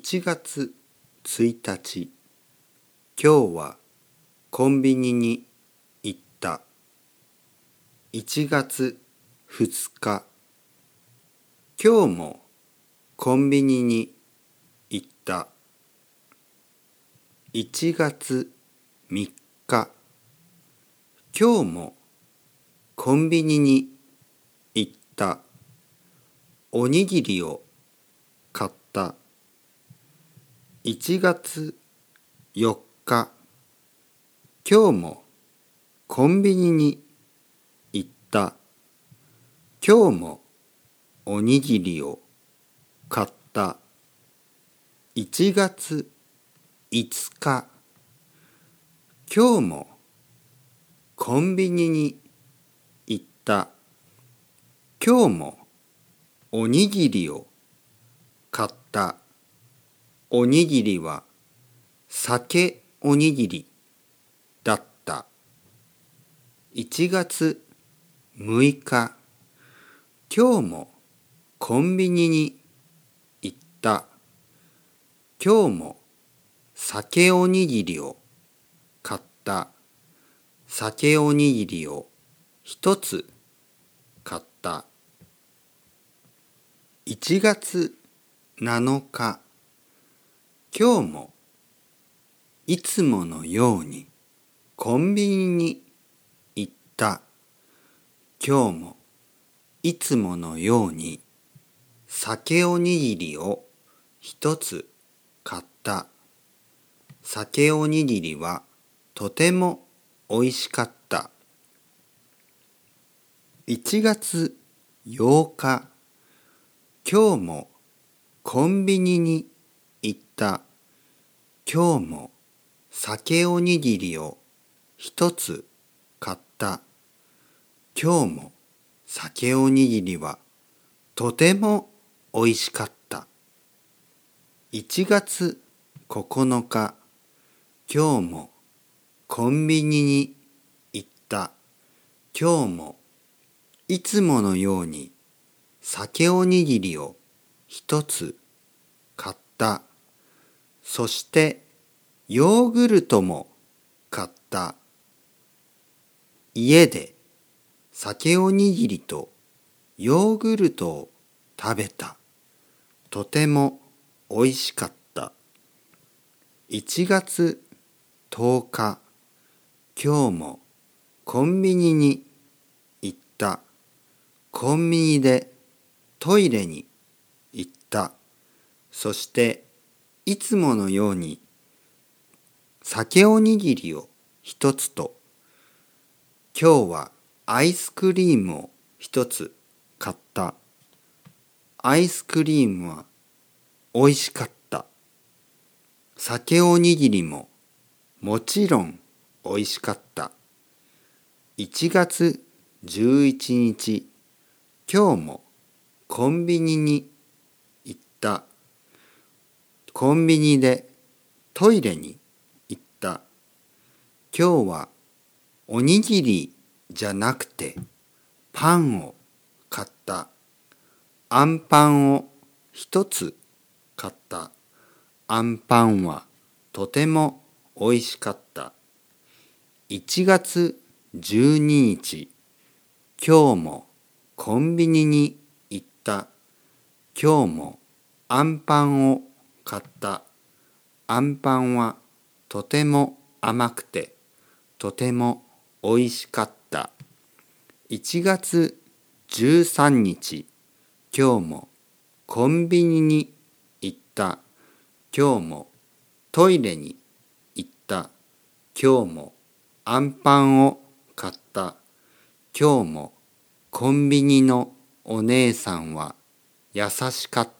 1月1日。今日はコンビニに行った。1月2日。今日もコンビニに行った。1月3日。今日もコンビニに行った。おにぎりを買った。1月4日今日もコンビニに行った。今日もおにぎりを買った。1月5日今日もコンビニに行った。今日もおにぎりを買った。おにぎりは酒おにぎりだった。1月6日今日もコンビニに行った。今日も酒おにぎりを買った。酒おにぎりを一つ買った。1月7日今日もいつものようにコンビニに行った。今日もいつものように酒おにぎりを一つ買った。酒おにぎりはとてもおいしかった。1月8日今日もコンビニにた。今日も酒おにぎりを一つ買った。今日も酒おにぎりはとてもおいしかった。1月9日。今日もコンビニに行った。今日もいつものように酒おにぎりを一つ買った。そしてヨーグルトも買った。家で酒おにぎりとヨーグルトを食べた。とてもおいしかった。1月10日今日もコンビニに行った。コンビニでトイレに行った。そしていつものように酒おにぎりを一つと今日はアイスクリームを一つ買った。アイスクリームはおいしかった。酒おにぎりももちろんおいしかった。1月11日今日もコンビニに行った。コンビニでトイレに行った。今日はおにぎりじゃなくてパンを買った。あんパンを一つ買った。あんパンはとてもおいしかった。1月12日今日もコンビニに行った。今日もあんパンを買った。あんパンはとても甘くてとてもおいしかった。1月13日今日もコンビニに行った。今日もトイレに行った。今日もあんパンを買った。今日もコンビニのお姉さんは優しかった。